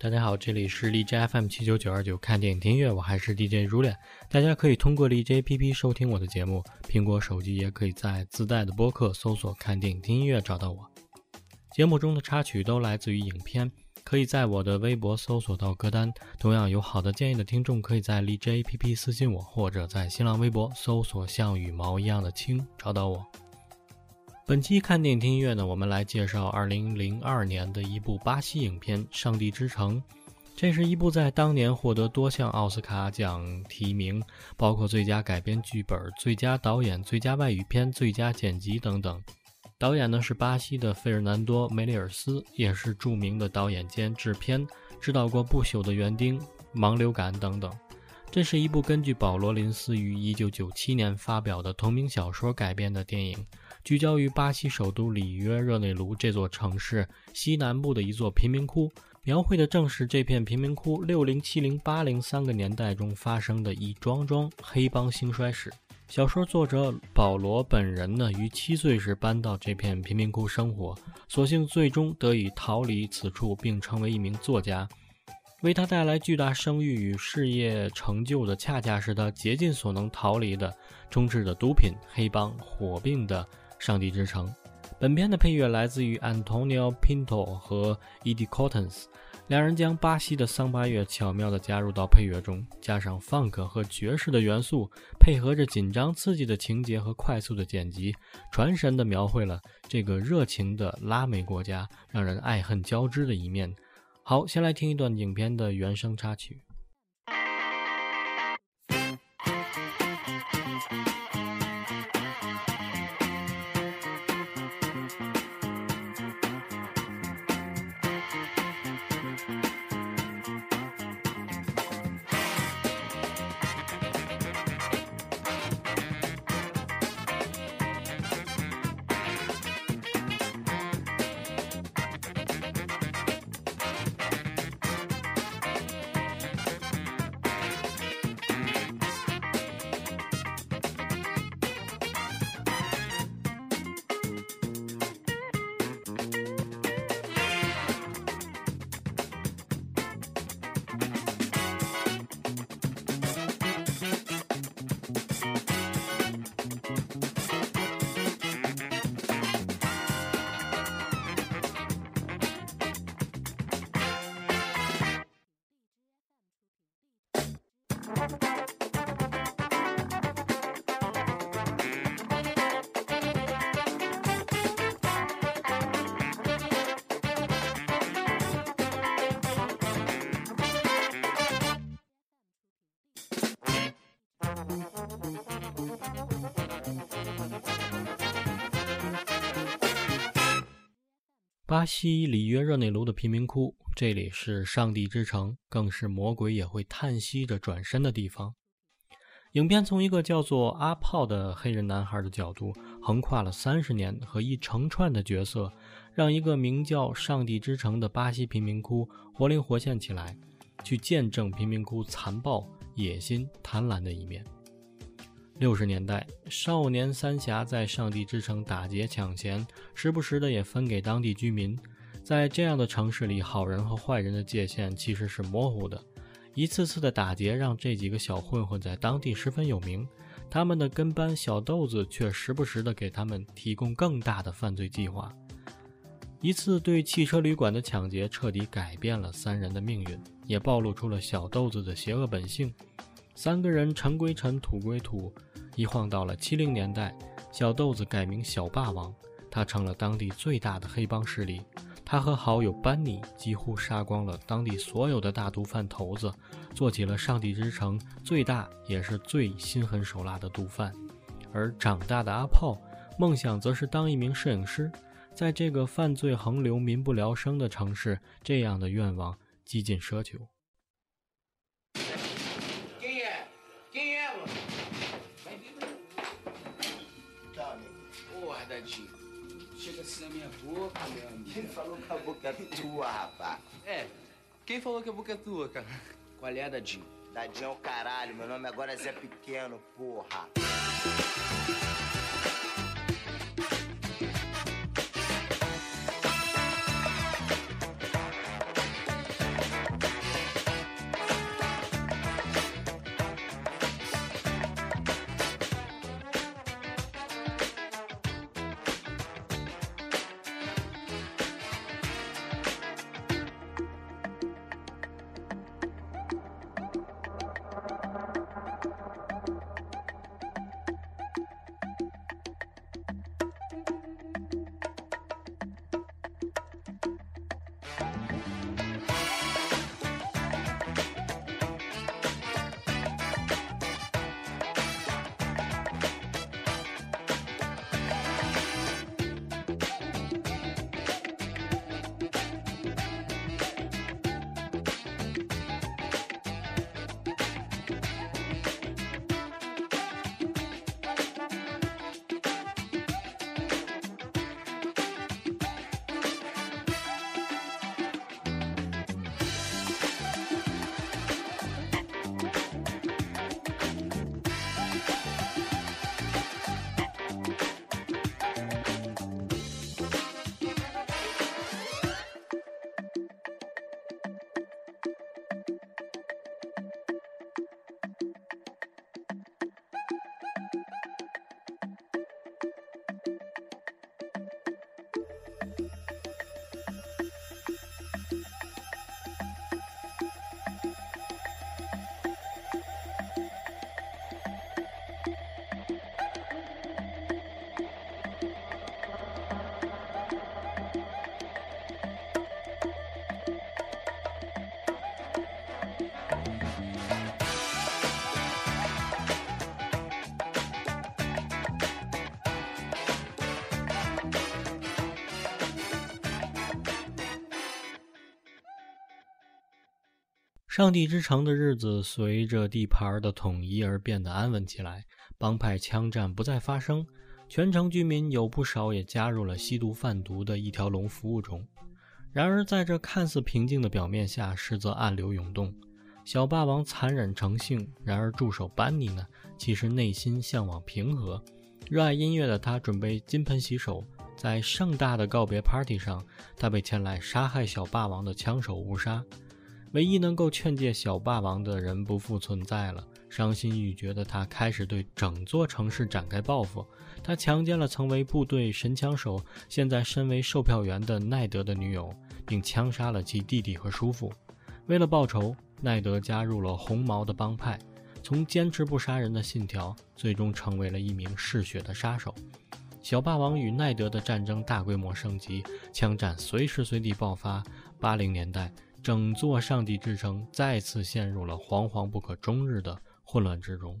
大家好，这里是荔枝 FM 七九九二九，看电影听音乐，我还是 DJ 如脸。大家可以通过荔枝 APP 收听我的节目，苹果手机也可以在自带的播客搜索“看电影听音乐”找到我。节目中的插曲都来自于影片，可以在我的微博搜索到歌单。同样有好的建议的听众，可以在荔枝 APP 私信我，或者在新浪微博搜索“像羽毛一样的青”找到我。本期看电影听音乐呢，我们来介绍二零零二年的一部巴西影片《上帝之城》。这是一部在当年获得多项奥斯卡奖提名，包括最佳改编剧本、最佳导演、最佳外语片、最佳剪辑等等。导演呢是巴西的费尔南多·梅里尔斯，也是著名的导演兼制片，指导过《不朽的园丁》《盲流感》等等。这是一部根据保罗·林斯于1997年发表的同名小说改编的电影。聚焦于巴西首都里约热内卢这座城市西南部的一座贫民窟，描绘的正是这片贫民窟六零、七零、八零三个年代中发生的一桩桩黑帮兴衰史。小说作者保罗本人呢，于七岁时搬到这片贫民窟生活，所幸最终得以逃离此处，并成为一名作家。为他带来巨大声誉与事业成就的，恰恰是他竭尽所能逃离的充斥着毒品、黑帮、火并的。上帝之城，本片的配乐来自于 Antonio Pinto 和 Eddie Cortez，两人将巴西的桑巴乐巧妙地加入到配乐中，加上 funk 和爵士的元素，配合着紧张刺激的情节和快速的剪辑，传神地描绘了这个热情的拉美国家让人爱恨交织的一面。好，先来听一段影片的原声插曲。巴西里约热内卢的贫民窟，这里是上帝之城，更是魔鬼也会叹息着转身的地方。影片从一个叫做阿炮的黑人男孩的角度，横跨了三十年和一成串的角色，让一个名叫上帝之城的巴西贫民窟活灵活现起来，去见证贫民窟残暴、野心、贪婪的一面。六十年代，少年三峡在上帝之城打劫抢钱，时不时的也分给当地居民。在这样的城市里，好人和坏人的界限其实是模糊的。一次次的打劫让这几个小混混在当地十分有名，他们的跟班小豆子却时不时的给他们提供更大的犯罪计划。一次对汽车旅馆的抢劫，彻底改变了三人的命运，也暴露出了小豆子的邪恶本性。三个人尘归尘，土归土。一晃到了七零年代，小豆子改名小霸王，他成了当地最大的黑帮势力。他和好友班尼几乎杀光了当地所有的大毒贩头子，做起了上帝之城最大也是最心狠手辣的毒贩。而长大的阿炮，梦想则是当一名摄影师。在这个犯罪横流、民不聊生的城市，这样的愿望几近奢求。Boca. Quem falou que a boca é tua, rapaz? É, quem falou que a boca é tua, cara? Qual é, Dadinho? Dadinho é o caralho, meu nome agora é Zé Pequeno, porra. 上帝之城的日子随着地盘的统一而变得安稳起来，帮派枪战不再发生，全城居民有不少也加入了吸毒贩毒的一条龙服务中。然而，在这看似平静的表面下，实则暗流涌动。小霸王残忍成性，然而助手班尼呢，其实内心向往平和。热爱音乐的他准备金盆洗手，在盛大的告别 party 上，他被前来杀害小霸王的枪手误杀。唯一能够劝诫小霸王的人不复存在了。伤心欲绝的他开始对整座城市展开报复。他强奸了曾为部队神枪手、现在身为售票员的奈德的女友，并枪杀了其弟弟和叔父。为了报仇，奈德加入了红毛的帮派，从坚持不杀人的信条，最终成为了一名嗜血的杀手。小霸王与奈德的战争大规模升级，枪战随时随地爆发。八零年代。整座上帝之城再次陷入了惶惶不可终日的混乱之中。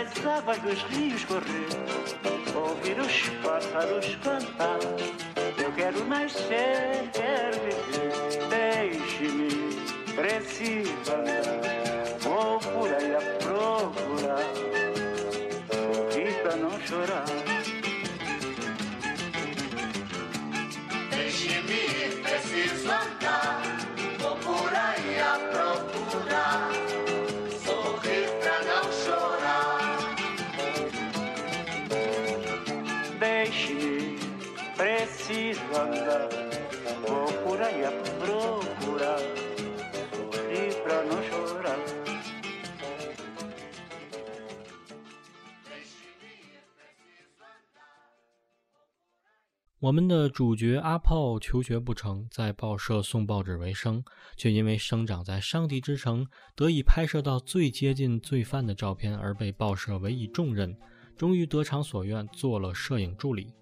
as águas dos rios correr, ouvir os pássaros cantar. Eu quero nascer, quero viver, deixe-me, preciso andar. 我们的主角阿炮求学不成，在报社送报纸为生，却因为生长在上帝之城，得以拍摄到最接近罪犯的照片，而被报社委以重任，终于得偿所愿，做了摄影助理。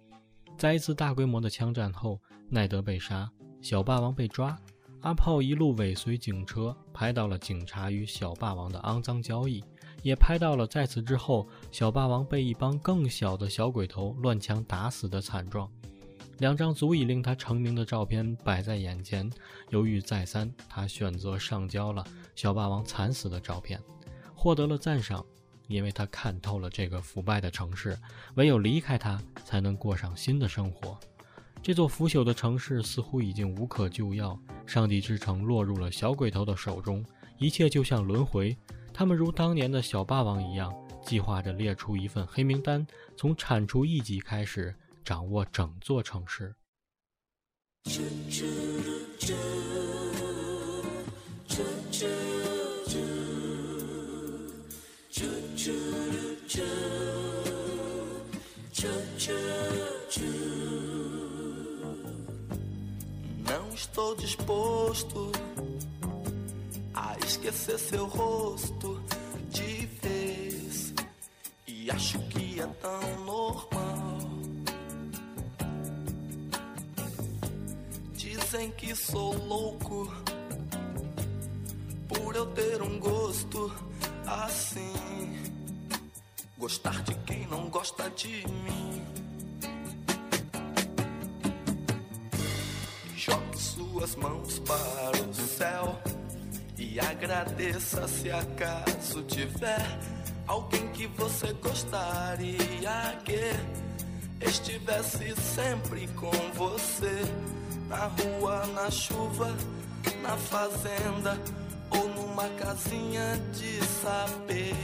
在一次大规模的枪战后，奈德被杀，小霸王被抓，阿炮一路尾随警车，拍到了警察与小霸王的肮脏交易，也拍到了在此之后，小霸王被一帮更小的小鬼头乱枪打死的惨状。两张足以令他成名的照片摆在眼前，犹豫再三，他选择上交了小霸王惨死的照片，获得了赞赏，因为他看透了这个腐败的城市，唯有离开它，才能过上新的生活。这座腐朽的城市似乎已经无可救药，上帝之城落入了小鬼头的手中，一切就像轮回，他们如当年的小霸王一样，计划着列出一份黑名单，从铲除异己开始。掌握整座城市。Não estou disposto a esquecer seu rosto de vez. E acho que é tão normal. Dizem que sou louco por eu ter um gosto assim. Gostar de quem não gosta de mim. Jogue suas mãos para o céu e agradeça se acaso tiver alguém que você gostaria que estivesse sempre com você na rua, na chuva, na fazenda ou numa casinha de saber.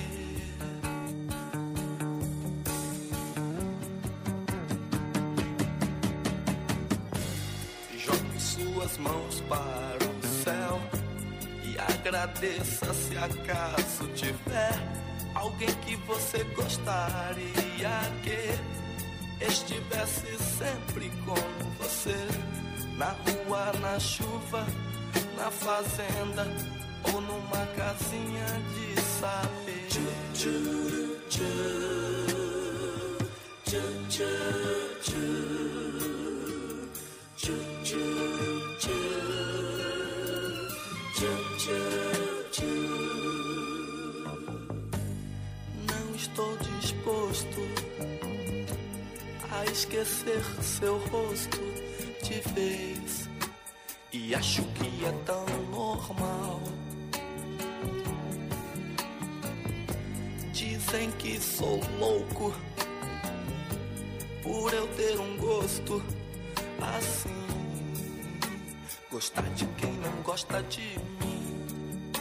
Jogue suas mãos para o céu e agradeça se acaso tiver alguém que você gostaria que estivesse sempre com você na rua, na chuva, na fazenda ou numa casinha de saber. Não estou disposto a esquecer seu rosto de vez. E acho que é tão normal. Dizem que sou louco por eu ter um gosto assim. Gostar de quem não gosta de mim.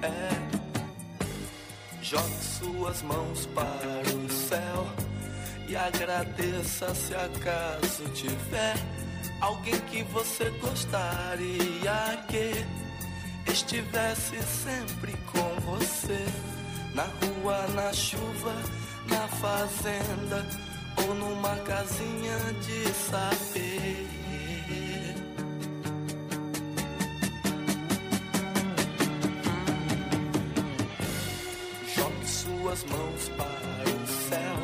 É. Jogue suas mãos para o céu e agradeça se acaso tiver alguém que você gostaria que estivesse sempre com você na rua, na chuva, na fazenda ou numa casinha de saber. Jogue suas mãos para o céu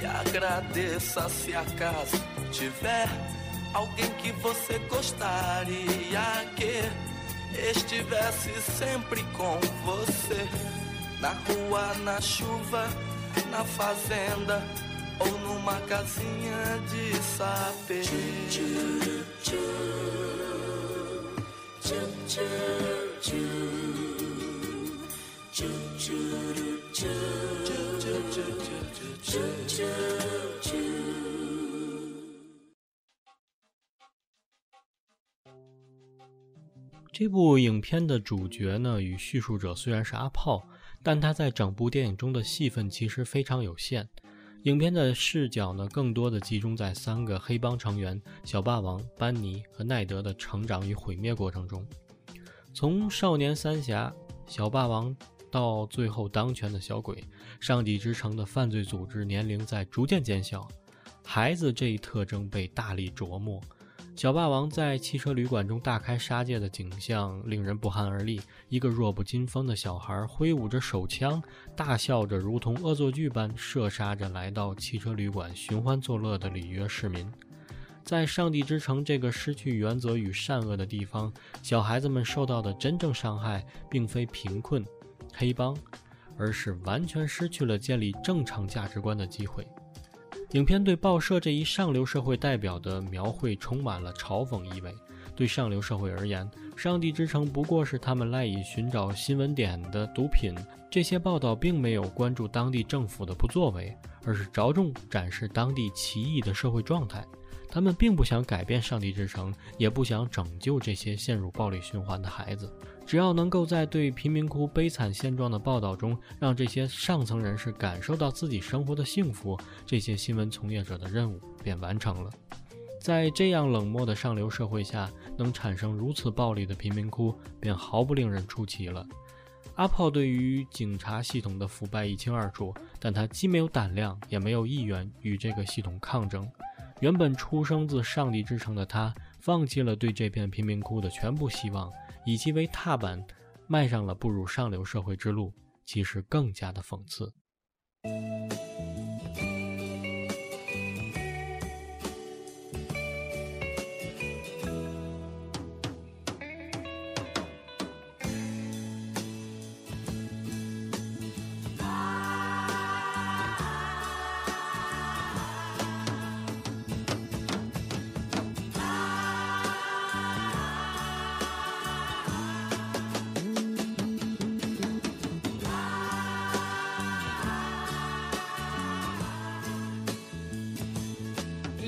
e agradeça se acaso tiver alguém que você gostaria que estivesse sempre com você na rua, na chuva, na fazenda ou numa casinha de saber. 这部影片的主角呢，与叙述者虽然是阿炮，但他在整部电影中的戏份其实非常有限。影片的视角呢，更多的集中在三个黑帮成员小霸王、班尼和奈德的成长与毁灭过程中。从少年三峡、小霸王到最后当权的小鬼，上帝之城的犯罪组织年龄在逐渐减小，孩子这一特征被大力琢磨。小霸王在汽车旅馆中大开杀戒的景象令人不寒而栗。一个弱不禁风的小孩挥舞着手枪，大笑着，如同恶作剧般射杀着来到汽车旅馆寻欢作乐的里约市民。在上帝之城这个失去原则与善恶的地方，小孩子们受到的真正伤害，并非贫困、黑帮，而是完全失去了建立正常价值观的机会。影片对报社这一上流社会代表的描绘充满了嘲讽意味。对上流社会而言，上帝之城不过是他们赖以寻找新闻点的毒品。这些报道并没有关注当地政府的不作为，而是着重展示当地奇异的社会状态。他们并不想改变上帝之城，也不想拯救这些陷入暴力循环的孩子。只要能够在对贫民窟悲惨现状的报道中，让这些上层人士感受到自己生活的幸福，这些新闻从业者的任务便完成了。在这样冷漠的上流社会下，能产生如此暴力的贫民窟，便毫不令人出奇了。阿炮对于警察系统的腐败一清二楚，但他既没有胆量，也没有意愿与这个系统抗争。原本出生自上帝之城的他，放弃了对这片贫民窟的全部希望，以及为踏板，迈上了步入上流社会之路，其实更加的讽刺。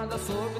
nada sobre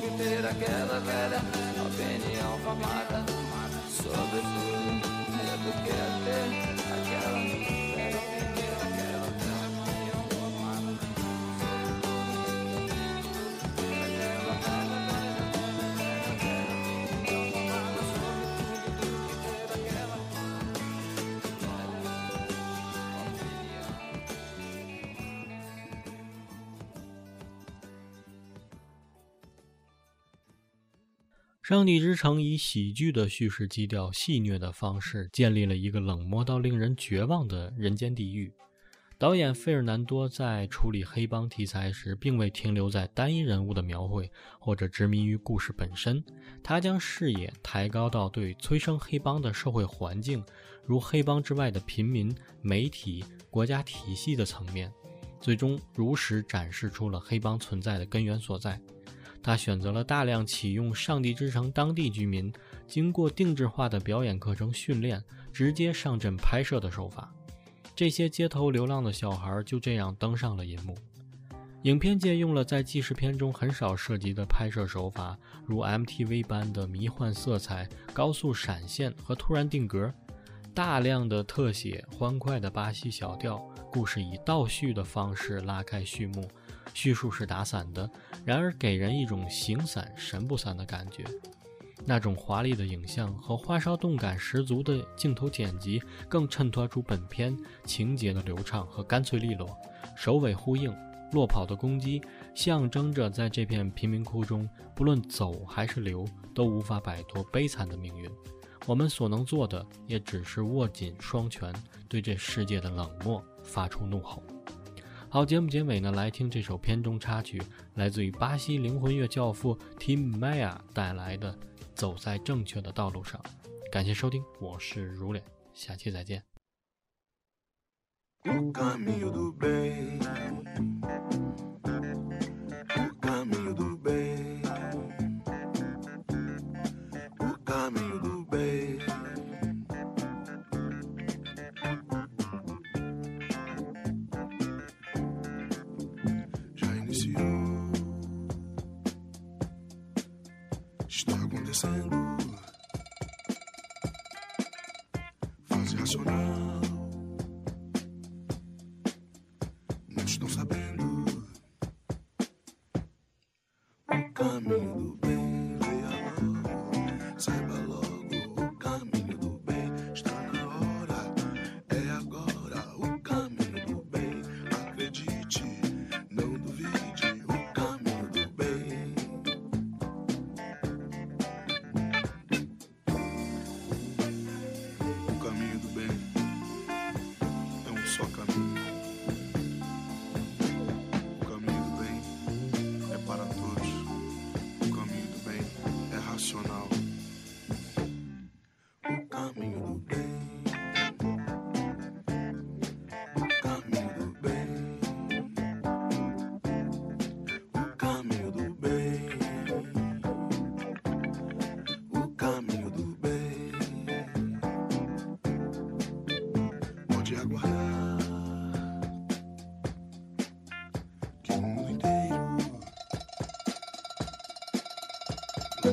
아, 上帝之城》以喜剧的叙事基调、戏谑的方式，建立了一个冷漠到令人绝望的人间地狱。导演费尔南多在处理黑帮题材时，并未停留在单一人物的描绘或者执迷于故事本身，他将视野抬高到对催生黑帮的社会环境，如黑帮之外的平民、媒体、国家体系的层面，最终如实展示出了黑帮存在的根源所在。他选择了大量启用上帝之城当地居民，经过定制化的表演课程训练，直接上阵拍摄的手法。这些街头流浪的小孩就这样登上了银幕。影片借用了在纪实片中很少涉及的拍摄手法，如 MTV 般的迷幻色彩、高速闪现和突然定格。大量的特写、欢快的巴西小调，故事以倒叙的方式拉开序幕，叙述是打散的，然而给人一种形散神不散的感觉。那种华丽的影像和花哨动感十足的镜头剪辑，更衬托出本片情节的流畅和干脆利落，首尾呼应。落跑的公鸡象征着在这片贫民窟中，不论走还是留，都无法摆脱悲惨的命运。我们所能做的，也只是握紧双拳，对这世界的冷漠发出怒吼。好，节目结尾呢，来听这首片中插曲，来自于巴西灵魂乐教父 Tim Maia 带来的《走在正确的道路上》。感谢收听，我是如脸，下期再见。Caminho do bem.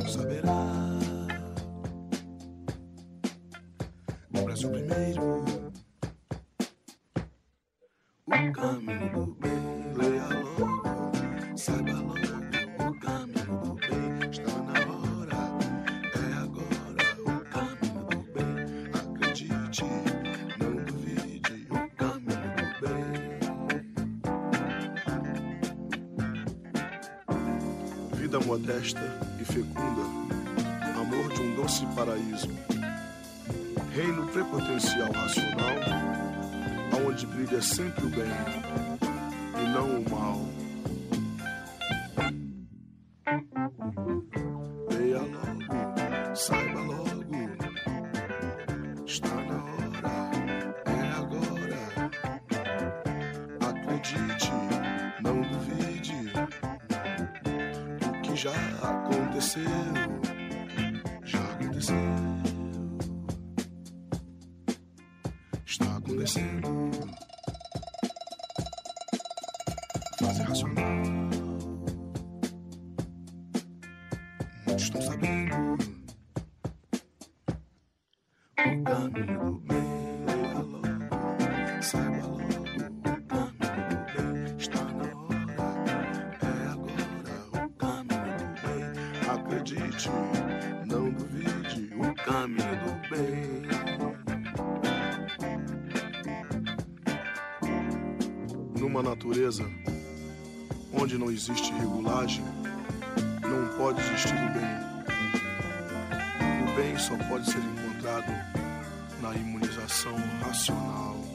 Saberá. O Brasil primeiro, o caminho do bem, leia logo, saiba logo. O caminho do bem está na hora, é agora. O caminho do bem, acredite, não duvide. O caminho do bem. Vida modesta paraíso. Reino prepotencial racional, aonde brilha sempre o bem e não o mal. Leia logo, saiba logo, está na hora, é agora. Acredite, não duvide o que já aconteceu. Numa natureza onde não existe regulagem, não pode existir o bem. O bem só pode ser encontrado na imunização racional.